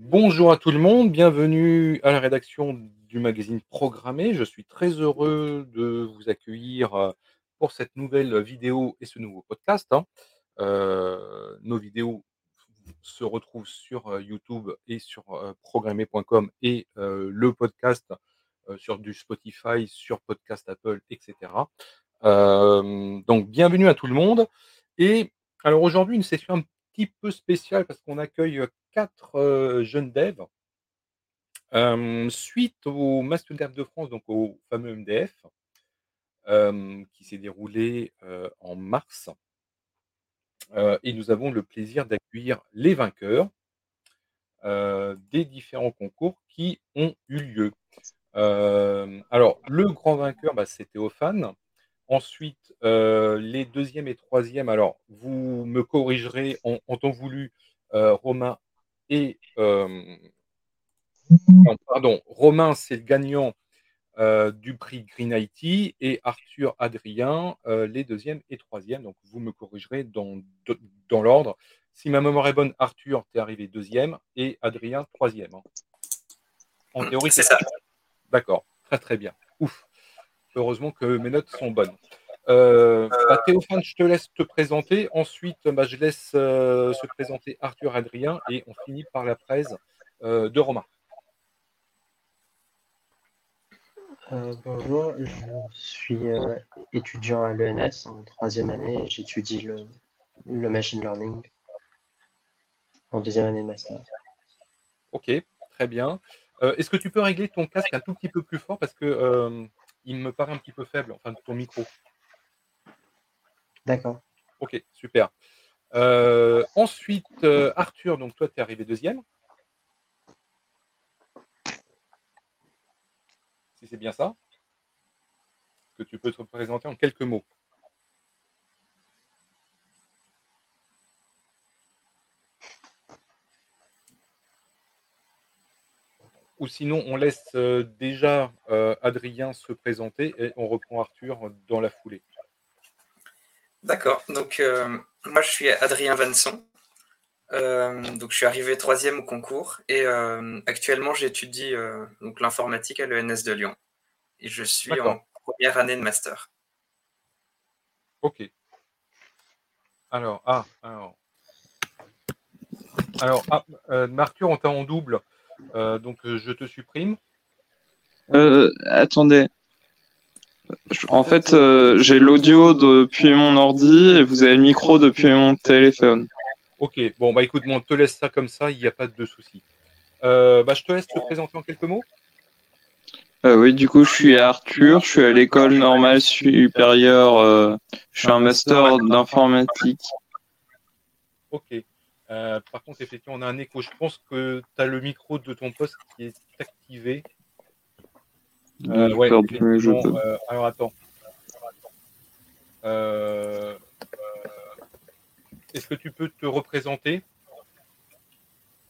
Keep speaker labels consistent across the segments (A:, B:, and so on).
A: Bonjour à tout le monde, bienvenue à la rédaction du magazine Programmé. Je suis très heureux de vous accueillir, heu, pour cette nouvelle vidéo et ce nouveau podcast, hein. Heu, nos vidéos se retrouvent sur, heu, YouTube et sur, programmé.com et le podcast, sur du Spotify, sur Podcast Apple et cetera. Hem, donc bienvenue à tout le monde et alors aujourd'hui une session un petit peu spéciale parce qu'on accueille, heu, 4, heu, jeunes devs. Suite au Master Dev de France, donc au fameux MDF, qui s'est déroulé, en mars. Et nous avons le plaisir d'accueillir les vainqueurs des différents concours qui ont eu lieu. Alors le grand vainqueur, bah, c'est Théophane. Ensuite, heu, les 2e et 3e, alors vous me corrigerez en en temps voulu, heu, Romain et non pardon, Romain, c'est le gagnant, du prix Green IT et Arthur, Adrien, les 2e et 3e. Donc vous me corrigerez dans dans l'ordre. Si ma mémoire est bonne, Arthur, tu es arrivé 2e et Adrien 3e, hein? En théorie,
B: C'est ça?
A: D'accord, très, très bien. Ouf! Heureusement que mes notes sont bonnes. Heu, bah, Théophane, je te laisse te présenter. Ensuite, bah, je laisse, heu, se présenter Arthur, Adrien et on finit par la presse, heu, de Romain.
C: Bonjour, je suis, étudiant à l'ENS en 3e année et j'étudie le le machine learning en 2e année de master.
A: OK, très bien. Est-ce que tu peux régler ton casque un tout petit peu plus fort parce que, il me paraît un petit peu faible, enfin ton micro?
C: D'accord.
A: OK, super. Heu, ensuite, heu, Arthur, donc toi, tu es arrivé 2e? Si c'est bien ça? Que tu peux te présenter en quelques mots? Ou sinon on laisse, heu, déjà, heu, Adrien se présenter et on reprend Arthur dans la foulée.
B: D'accord, donc heu, moi je suis Adrien Vanson. Donc je suis arrivé 3e au concours et actuellement j'étudie, donc l'informatique à l'ENS de Lyon et je suis en 1re année de master.
A: OK. Alors, ah, alors alors, ah, Arthur, on t'a en double, donc heu, je te supprime.
D: Heu, attendez. En fait, j'ai l'audio depuis mon ordi et vous avez le micro depuis mon téléphone.
A: OK, bon, bah, écoute, on te laisse ça comme ça, il y a pas de souci. Bah, je te laisse te présenter en quelques mots.
D: Oui, du coup, je suis Arthur, je suis à l'école normale supérieure, je fais un master d'informatique.
A: OK. Heu, par contre, effectivement, on a un écho. Je pense que tu as le micro de ton poste qui est activé. Ouais,
D: je
A: effectivement,
D: peux.
A: heu, alors attends. Est-ce que tu peux te représenter?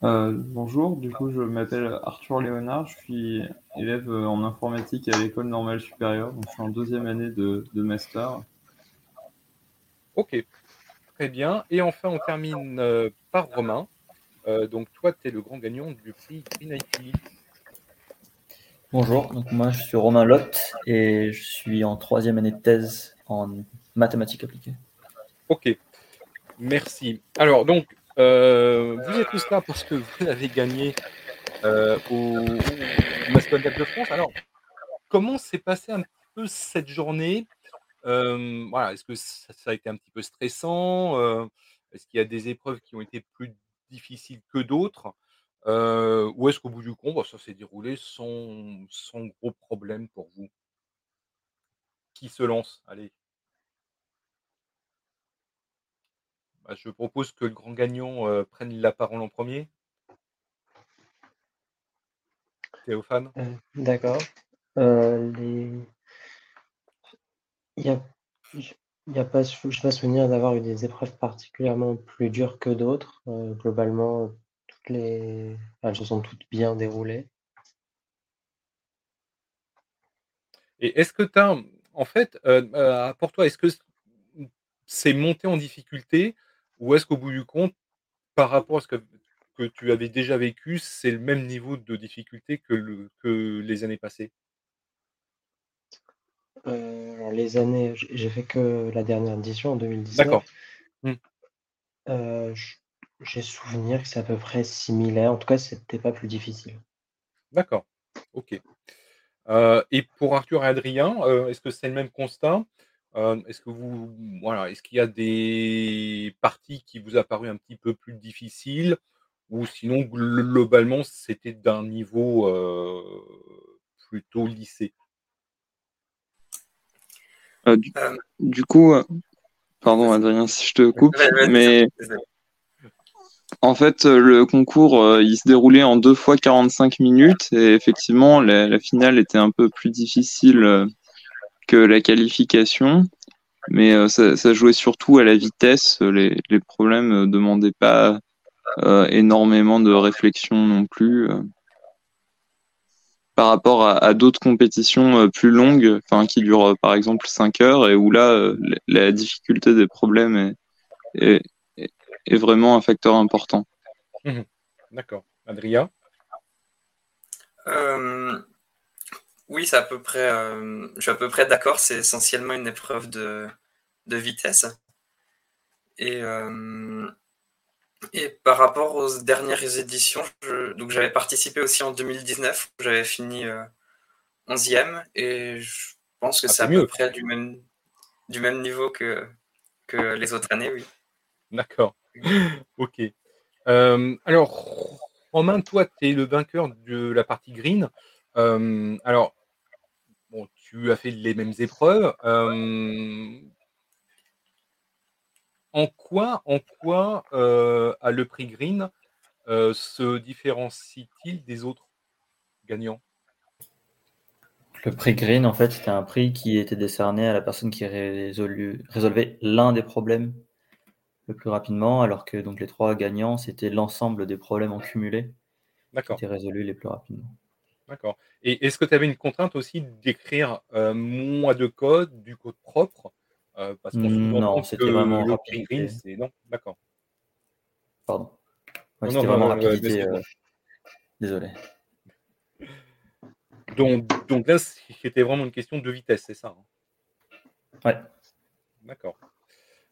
D: Bonjour, du coup, je m'appelle Arthur Léonard, je suis élève, en informatique à l'école normale supérieure, donc je suis en 2e année de de master.
A: OK, très bien et enfin on termine, heu, par Romain. Heu, donc toi, tu es le grand gagnant du prix Green IT.
E: Bonjour, donc moi je suis Romain Lotte et je suis en 3e année de thèse en mathématiques appliquées.
A: OK, merci. Alors donc, heu, vous êtes tous là parce que vous avez gagné, au Master de France. Alors, comment s'est passée un peu cette journée? Voilà, est-ce que ça a été un petit peu stressant? Est-ce qu'il y a des épreuves qui ont été plus difficiles que d'autres? Ou est-ce qu'au bout du compte, bah, ça s'est déroulé sans gros problème pour vous? Qui se lance? Allez. Bah, je propose que le grand gagnant, prenne la parole en 1er. Théophane?
C: D'accord. Les il a j il y a pas j'ai pas souvenir d'avoir eu des épreuves particulièrement plus dures que d'autres. Heu, globalement, toutes les elles se sont toutes bien déroulées.
A: Et est-ce que tu as, en fait, heu heu, pour toi, est-ce que c'est monté en difficulté? Ou est-ce qu'au bout du compte, par rapport à ce que que tu avais déjà vécu, c'est le même niveau de difficulté que les années passées?
C: Heu, alors les années j'ai fait que la dernière édition en
A: D'accord.
C: 2019.
A: Mmh.
C: Heu, j j'ai souvenir que c'est à peu près similaire. En tout cas, c'était pas plus difficile.
A: D'accord, OK. Heu et pour Arthur et Adrien, est-ce que c'est le même constat? Est-ce que vous voilà, est-ce qu'il y a des parties qui vous a paru un petit peu plus difficiles? Ou sinon globalement, c'était d'un niveau, plutôt lissé?
D: Du
B: Hem
D: du coup, heu pardon. Adrien si je te coupe, mais en fait, le concours, il se déroulait en 2 fois 45 minutes et effectivement la la finale était un peu plus difficile, que la qualification. Mais, ça ça jouait surtout à la vitesse, les les problèmes, heu, demandaient pas, énormément de réflexion non plus, par rapport à à d'autres compétitions, heu, plus longues, enfin qui durent, par exemple 5 heures et où là, heu, la difficulté des problèmes est est est est vraiment un facteur important.
A: Mmh mh. D'accord. Adrien?
B: Hem, oui, c'est à peu près, je suis à peu près d'accord, c'est essentiellement une épreuve de de vitesse. Et et par rapport aux dernières éditions, je donc j'avais participé aussi en 2019, où j'avais fini, heu, 11e et je pense que
A: Ah,
B: c'est à peu près du même du même niveau que que les autres années, oui.
A: D'accord. OK. Hem, alors Romain, toi, tu es le vainqueur de la partie green. Hem, alors, bon, tu as fait les mêmes épreuves, hem en quoi en quoi, heu, a le prix green, heu, se différencie-t-il des autres gagnants?
E: Le prix green, en fait, c'était un prix qui était décerné à la personne qui résolu résolvait l'un des problèmes le plus rapidement, alors que donc les 3 gagnants, c'était l'ensemble des problèmes en cumulé qui étaient résolus les plus rapidement.
A: D'accord et est-ce que tu avais une contrainte aussi d'écrire, heu, moins de code, du code propre? Heu, parce qu'on
E: Mmh,
A: sous-entend
E: non, c'était vraiment rapidité.
A: c'est non? D'accord.
E: Pardon. Ouais, c'était vraiment rapidité,
A: excuse-moi.
E: heu désolé.
A: Donc donc là, c'était vraiment une question de vitesse, c'est ça, hein?
E: Ouais.
A: D'accord.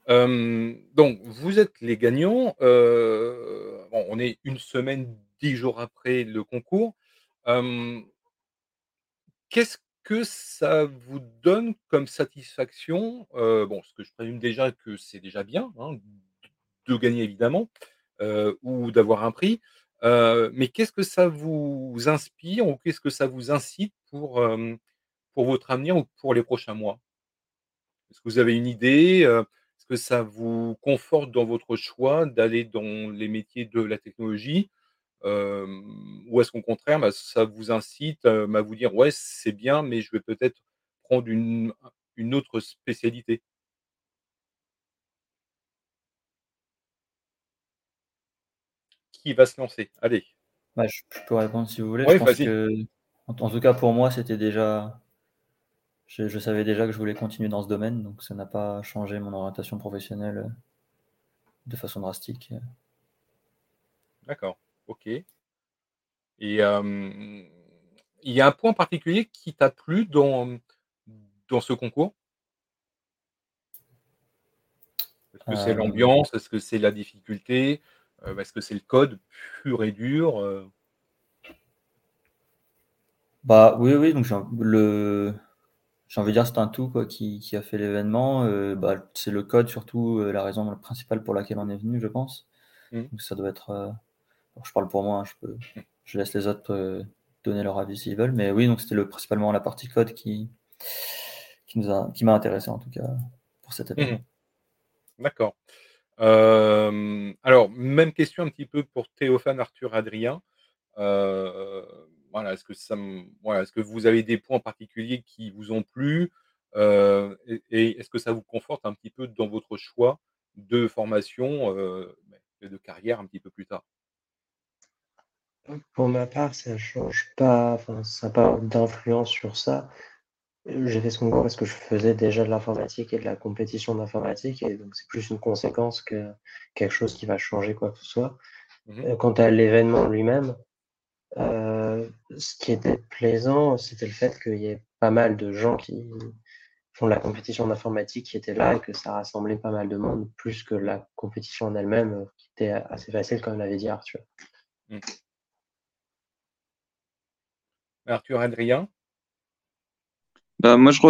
A: Donc vous êtes les gagnants, bon, on est 1 semaine, 10 jours après le concours. Qu'est-ce que ça vous donne comme satisfaction? Bon, ce que je présume déjà que c'est déjà bien, hein, de gagner évidemment, ou d'avoir un prix. Mais qu'est-ce que ça vous inspire ou qu'est-ce que ça vous incite pour, pour votre avenir ou pour les prochains mois? Est-ce que vous avez une idée? Est-ce que ça vous conforte dans votre choix d'aller dans les métiers de la technologie? Ou est-ce qu'au contraire, bah, ça vous incite, à vous dire: «Ouais, c'est bien, mais je vais peut-être prendre une un une autre spécialité»? Qui va se lancer? Allez.
E: Ouais, je peux répondre si vous voulez. Je pense qu'en en tout cas pour moi, c'était déjà je je savais déjà que je voulais continuer dans ce domaine, donc ça n'a pas changé mon orientation professionnelle, heu de façon drastique,
A: D'accord, OK. Et hem, il y a un point particulier qui t'a plu dans, dans ce concours? Est-ce que c'est
E: Hem
A: l'ambiance? Est-ce que c'est la difficulté? Heu, est-ce que c'est le code pur et dur?
E: Bah, oui, oui, donc le j'ai envie de dire c'est un tout quoi qui qui a fait l'événement, bah, c'est le code surtout, la raison principale pour laquelle on est venu, je pense.
A: Mmh.
E: Donc ça doit être, je parle pour moi, hein, je laisse les autres, heu, donner leur avis s'ils veulent, mais oui, donc c'était le principalement la partie code qui m'a intéressé en tout cas pour cet
A: Mmh mh.
E: événement.
A: D'accord. Hem, alors même question un petit peu pour Théophane, Arthur, Adrien. Heu, voilà, est-ce que vous avez des points particuliers qui vous ont plu? Et et est-ce que ça vous conforte un petit peu dans votre choix de formation, et de carrière un petit peu plus tard?
C: Pour ma part, ça change pas, enfin, ça a pas d'influence sur ça. J'ai fait ce concours parce que je faisais déjà de l'informatique et de la compétition d'informatique et donc c'est plus une conséquence que quelque chose qui va changer quoi que ce soit. Mmh quant à l'événement lui-même, ce qui était plaisant, c'était le fait qu'il y ait pas mal de gens qui font de la compétition d'informatique qui étaient là et que ça rassemblait pas mal de monde, plus que la compétition en elle-même, qui était assez facile, comme l'avait dit Arthur. Mmh.
A: Arthur Adrien
D: bah, moi, je,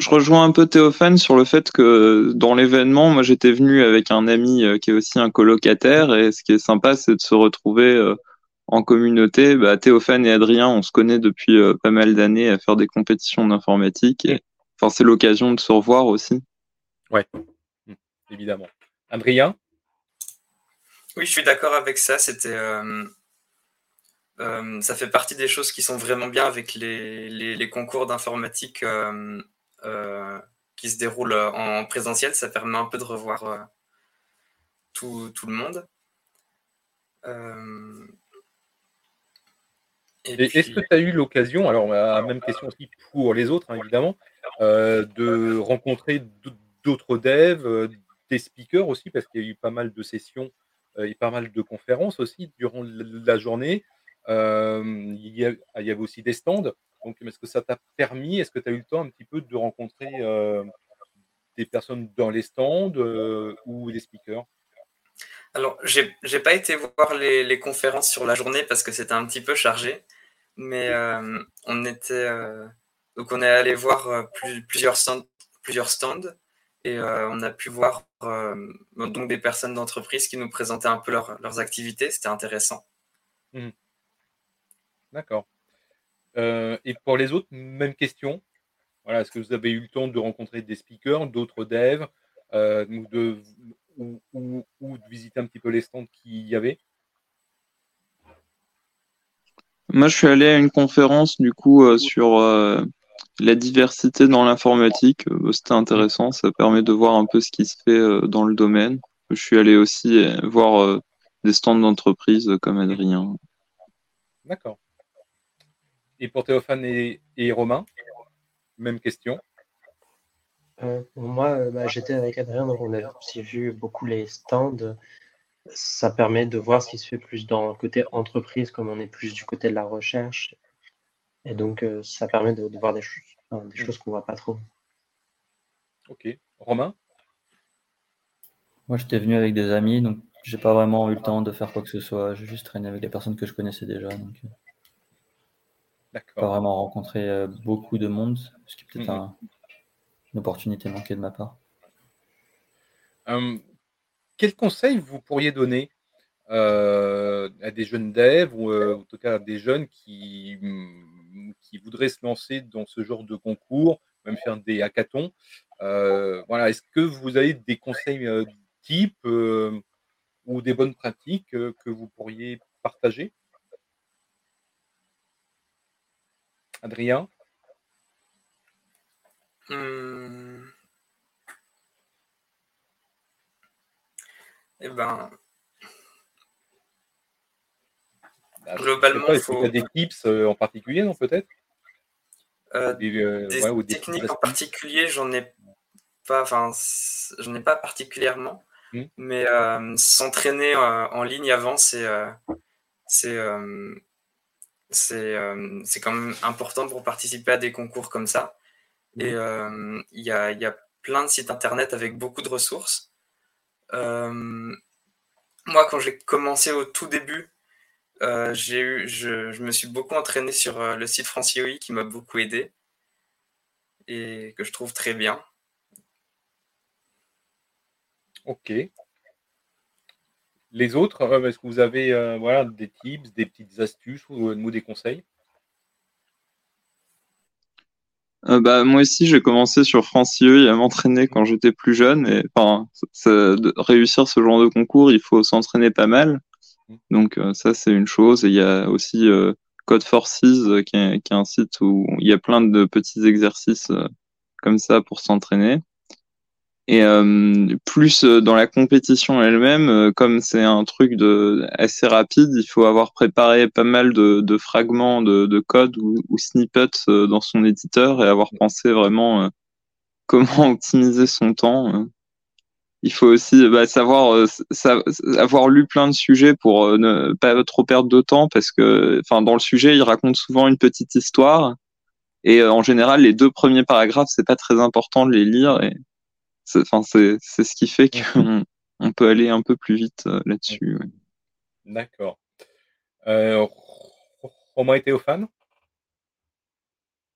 D: je, rejoins un peu Théophane sur le fait que dans l'événement, moi, j'étais venu avec un ami euh, qui est aussi un colocataire, et ce qui est sympa, c'est de se retrouver euh, en communauté. Bah, Théophane et Adrien, on se connaît depuis euh, pas mal d'années à faire des compétitions d'informatique, et enfin, c'est l'occasion de se revoir aussi.
A: Ouais, mmh, évidemment. Adrien?
B: Oui, je suis d'accord avec ça. C'était euh, ça fait partie des choses qui sont vraiment bien avec les, concours d'informatique euh, euh, qui se déroulent en présentiel. Ça permet un peu de revoir tout, le monde.
A: Est-ce que tu as eu l'occasion, alors même question aussi pour les autres, hein, évidemment, de rencontrer d'autres devs, des speakers aussi, parce qu'il y a eu pas mal de sessions et pas mal de conférences aussi durant la journée. Euh, il, y avait aussi des stands. Donc, est-ce que ça t'a permis, est-ce que tu as eu le temps un petit peu de rencontrer des personnes dans les stands ou des speakers?
B: Alors, j'ai n'ai pas été voir les, conférences sur la journée parce que c'était un petit peu chargé, mais on était donc on est allé voir plusieurs stands, plusieurs stands et on a pu voir donc des personnes d'entreprise qui nous présentaient un peu leurs activités. C'était intéressant.
A: Mmh. D'accord. Euh, et pour les autres, même question. Voilà, est-ce que vous avez eu le temps de rencontrer des speakers, d'autres devs, euh, ou, de, ou, de visiter un petit peu les stands qu'il y avait?
D: Moi, je suis allé à une conférence du coup euh, sur la diversité dans l'informatique. C'était intéressant, ça permet de voir un peu ce qui se fait dans le domaine. Je suis allé aussi voir des stands d'entreprise comme Adrien.
A: D'accord. Et pour Théophane et, Romain, même question.
C: Euh, moi, euh, bah, j'étais avec Adrien, donc on a aussi vu beaucoup les stands. Ça permet de voir ce qui se fait plus dans le côté entreprise, comme on est plus du côté de la recherche. Et donc, euh, ça permet de, voir des, choses, des choses qu'on ne voit pas trop.
A: Ok. Romain?
E: Moi, j'étais venu avec des amis, donc j'ai pas vraiment eu le temps de faire quoi que ce soit. J'ai juste traîné avec des personnes que je connaissais déjà. Donc pas vraiment rencontré euh, beaucoup de monde, ce qui est peut-être mhm. une opportunité manquée de ma part.
A: Hum, quel conseil vous pourriez donner euh, à des jeunes devs ou euh, en tout cas à des jeunes qui, hum, qui voudraient se lancer dans ce genre de concours, même faire des hackathons voilà, Est-ce que vous avez des conseils types ou des bonnes pratiques que vous pourriez partager? Adrien?
B: Hmm. Eh ben,
A: bah, globalement, il faut. des tips euh, en particulier, non peut-être?
B: Euh, des, euh, techniques en particulier, j'en ai pas. Enfin, je n'ai pas particulièrement. Hmm. Mais s'entraîner en ligne avant, c'est c'est euh, c'est quand même important pour participer à des concours comme ça. Et euh, il y, a, y, a, plein de sites internet avec beaucoup de ressources. Euh, moi, quand j'ai commencé au tout début, j'ai eu, je, je, me suis beaucoup entraîné sur le site Francioi qui m'a beaucoup aidé et que je trouve très bien.
A: Ok. Les autres, euh, est-ce que vous avez euh, voilà, des tips, des petites astuces ou, euh, des conseils?
D: Bah, moi aussi, j'ai commencé sur Francieux à m'entraîner quand j'étais plus jeune. Et, enfin, réussir ce genre de concours, il faut s'entraîner pas mal. Donc ça, c'est une chose. Et il y a aussi Code Forces, qui est, un site où il y a plein de petits exercices comme ça pour s'entraîner. Et euh, plus euh, dans la compétition elle-même, euh, comme c'est un truc de assez rapide, il faut avoir préparé pas mal de, de fragments de, de, code ou, snippets dans son éditeur et avoir pensé vraiment comment optimiser son temps. il faut aussi bah, savoir euh, avoir lu plein de sujets pour euh, ne pas trop perdre de temps parce que enfin dans le sujet il raconte souvent une petite histoire et euh, en général les deux premiers paragraphes c'est pas très important de les lire et c'est c'est ce qui fait qu'on on peut aller un peu plus vite là-dessus.
A: D'accord. Euh, Romain et Théophane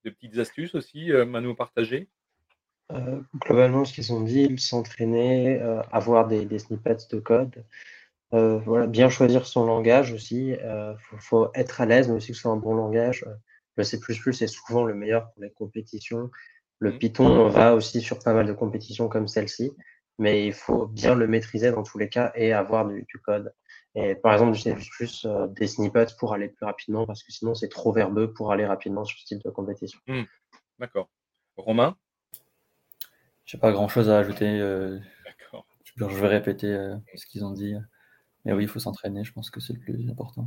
A: Des petites astuces aussi à nous partager?
C: Euh, globalement, ce qu'ils ont dit, s'entraîner, euh, avoir des, des, snippets de code, euh, voilà, bien choisir son langage aussi. Il faut, faut, être à l'aise, mais aussi que ce soit un bon langage. Le C++ est souvent le meilleur pour les compétitions. Le mmh. Python va aussi sur pas mal de compétitions comme celle-ci, mais il faut bien le maîtriser dans tous les cas et avoir du, du code. Et par exemple, du C++, des snippets pour aller plus rapidement, parce que sinon c'est trop verbeux pour aller rapidement sur ce type de compétition.
A: Mmh. D'accord. Romain?
E: J'ai pas grand chose à ajouter. Euh, je vais répéter euh, ce qu'ils ont dit. Mais oui, il faut s'entraîner, je pense que c'est le plus important.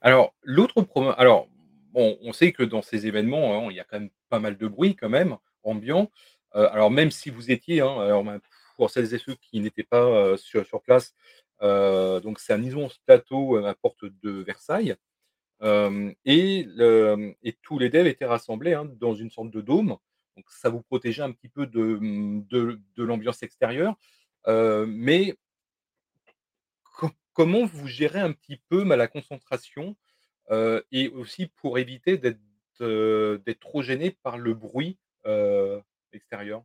A: Alors, l'autre problème. Alors, on sait que dans ces événements, hein, il y a quand même pas mal de bruit, quand même, ambiant. Euh, alors, même si vous étiez, hein, alors, pour celles et ceux qui n'étaient pas sur, sur, place, donc c'est un immense plateau à la porte de Versailles. Et, tous les devs étaient rassemblés hein, dans une sorte de dôme. Donc ça vous protégeait un petit peu de, de, l'ambiance extérieure. mais comment vous gérez un petit peu la concentration et aussi pour éviter d'être d'être trop gêné par le bruit extérieur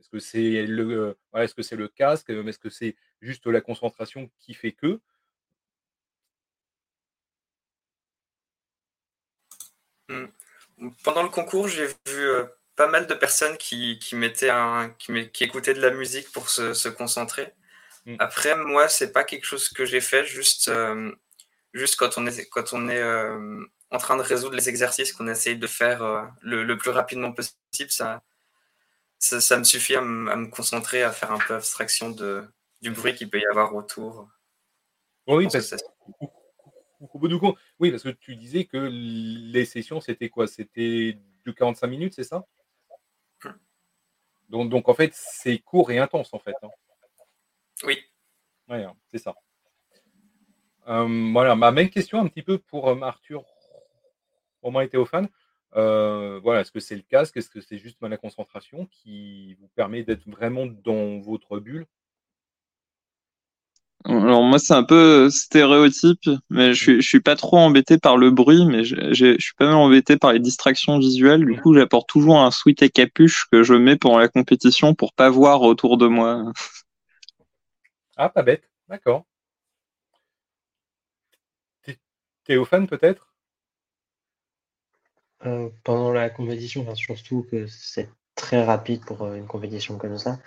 A: Est-ce que c'est le, est-ce que c'est le casque Est-ce que c'est juste la concentration qui fait que?
B: Mmh. Pendant le concours, j'ai vu pas mal de personnes qui, qui, mettaient un, qui, qui écoutaient de la musique pour se, se concentrer. Mm. Après, moi, c'est pas quelque chose que j'ai fait, juste, juste quand on est, quand on est euh, en train de résoudre les exercices qu'on essaye de faire le, le, plus rapidement possible, ça, ça, ça me suffit à, me concentrer, à faire un peu abstraction de, du bruit qu'il peut y avoir autour.
A: Oui, parce que oui, parce que tu disais que les sessions, c'était quoi? C'était de 45 minutes, c'est ça? Donc, donc, en fait, c'est court et intense, en fait. Hein.
B: Oui.
A: Ouais, hein, c'est ça. Voilà, ma même question un petit peu pour Arthur, Romain et Théophane. Euh, voilà, est-ce que c'est le casque? Est-ce que c'est juste la concentration qui vous permet d'être vraiment dans votre bulle?
D: Alors moi c'est un peu stéréotype, mais je suis, je suis pas trop embêté par le bruit, mais je, je, suis pas mal embêté par les distractions visuelles. Du coup, j'apporte toujours un sweat et capuche que je mets pendant la compétition pour pas voir autour de moi.
A: Ah, pas bête, d'accord. Théophane peut-être?
C: Euh, Pendant la compétition, surtout que c'est très rapide pour euh, une compétition comme ça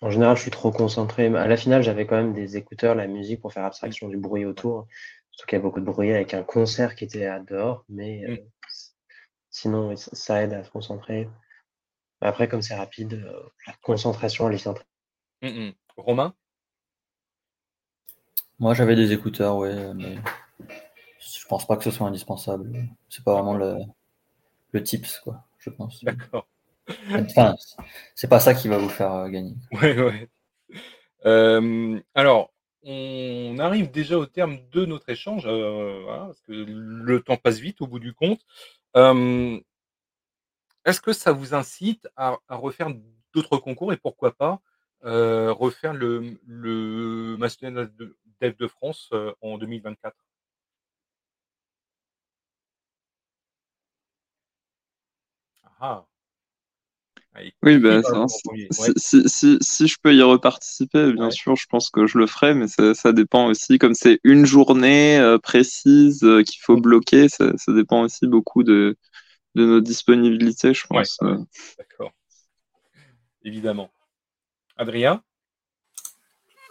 C: en général, je suis trop concentré. À la finale, j'avais quand même des écouteurs, la musique pour faire abstraction du bruit autour. Surtout qu'il y a beaucoup de bruit avec un concert qui était à dehors, mais euh, sinon, ça, aide à se concentrer. Après, comme c'est rapide, euh, la concentration, elle est centrée.
A: Mmh Romain?
E: Moi, j'avais des écouteurs, ouais, mais je pense pas que ce soit indispensable. C'est pas vraiment le, le tips, quoi, je pense.
A: D'accord.
E: Enfin, c'est pas ça qui va vous faire euh, gagner.
A: Ouais, ouais. Euh, alors, on arrive déjà au terme de notre échange, euh, parce que le temps passe vite au bout du compte. Est-ce que ça vous incite à, refaire d'autres concours et pourquoi pas refaire le, le National Dev de France en 2024 Ah
D: oui, bah, si, je peux y reparticiper, bien sûr, je pense que je le ferai, mais ça, dépend aussi, comme c'est une journée euh, précise euh, qu'il faut bloquer, ça, dépend aussi beaucoup de, de nos disponibilités, je pense. Euh.
A: D'accord. Évidemment. Adrien?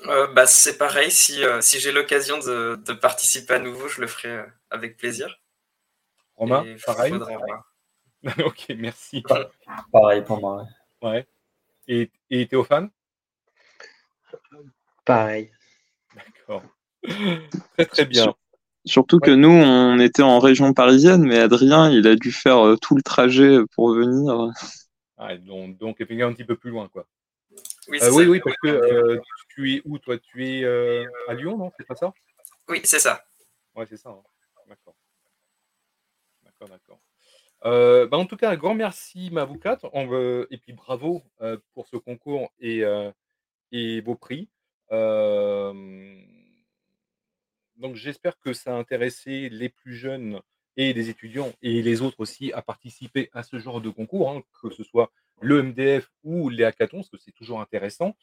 B: Bah, C'est pareil, si, si j'ai l'occasion de, de, participer à nouveau, je le ferai avec plaisir.
A: Romain, pareil? ok, merci.
E: Pareil pour moi.
A: Ouais. Et, et Théophane
C: Pareil.
A: D'accord. très très bien.
D: Surtout que nous, on était en région parisienne, mais Adrien, il a dû faire euh, tout le trajet pour venir.
A: Ah, donc, donc effectivement un petit peu plus loin, quoi.
B: Oui,
A: Euh,
B: c'est
A: oui, parce que euh, tu es où, toi? Tu es euh, à Lyon, non? C'est pas ça?
B: Oui, c'est ça.
A: Ouais, c'est ça. hein. D'accord. D'accord, d'accord. Euh, bah, en tout cas, un grand merci, Mavoukat. Et puis bravo euh, pour ce concours et, euh, vos prix. Donc j'espère que ça a intéressé les plus jeunes et les étudiants et les autres aussi à participer à ce genre de concours, hein, que ce soit le MDF ou les hackathons, parce que c'est toujours intéressant.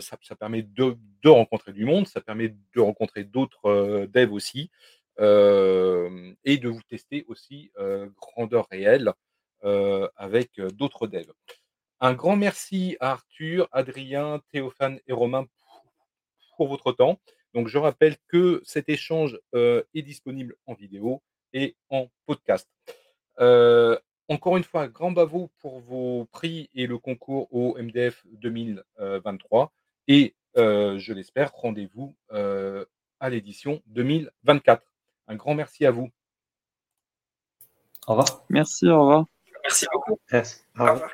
A: Ça, permet de, rencontrer du monde, ça permet de rencontrer d'autres devs aussi, et de vous tester aussi grandeur réelle avec d'autres devs. Un grand merci à Arthur, Adrien, Théophane et Romain pour, votre temps. Donc, je rappelle que cet échange est disponible en vidéo et en podcast. Encore une fois, grand bravo pour vos prix et le concours au MDF 2023. Et je l'espère, rendez-vous à l'édition 2024. Un grand merci à vous.
E: Au revoir.
D: Merci, au revoir.
B: Merci beaucoup.
C: Au
B: revoir.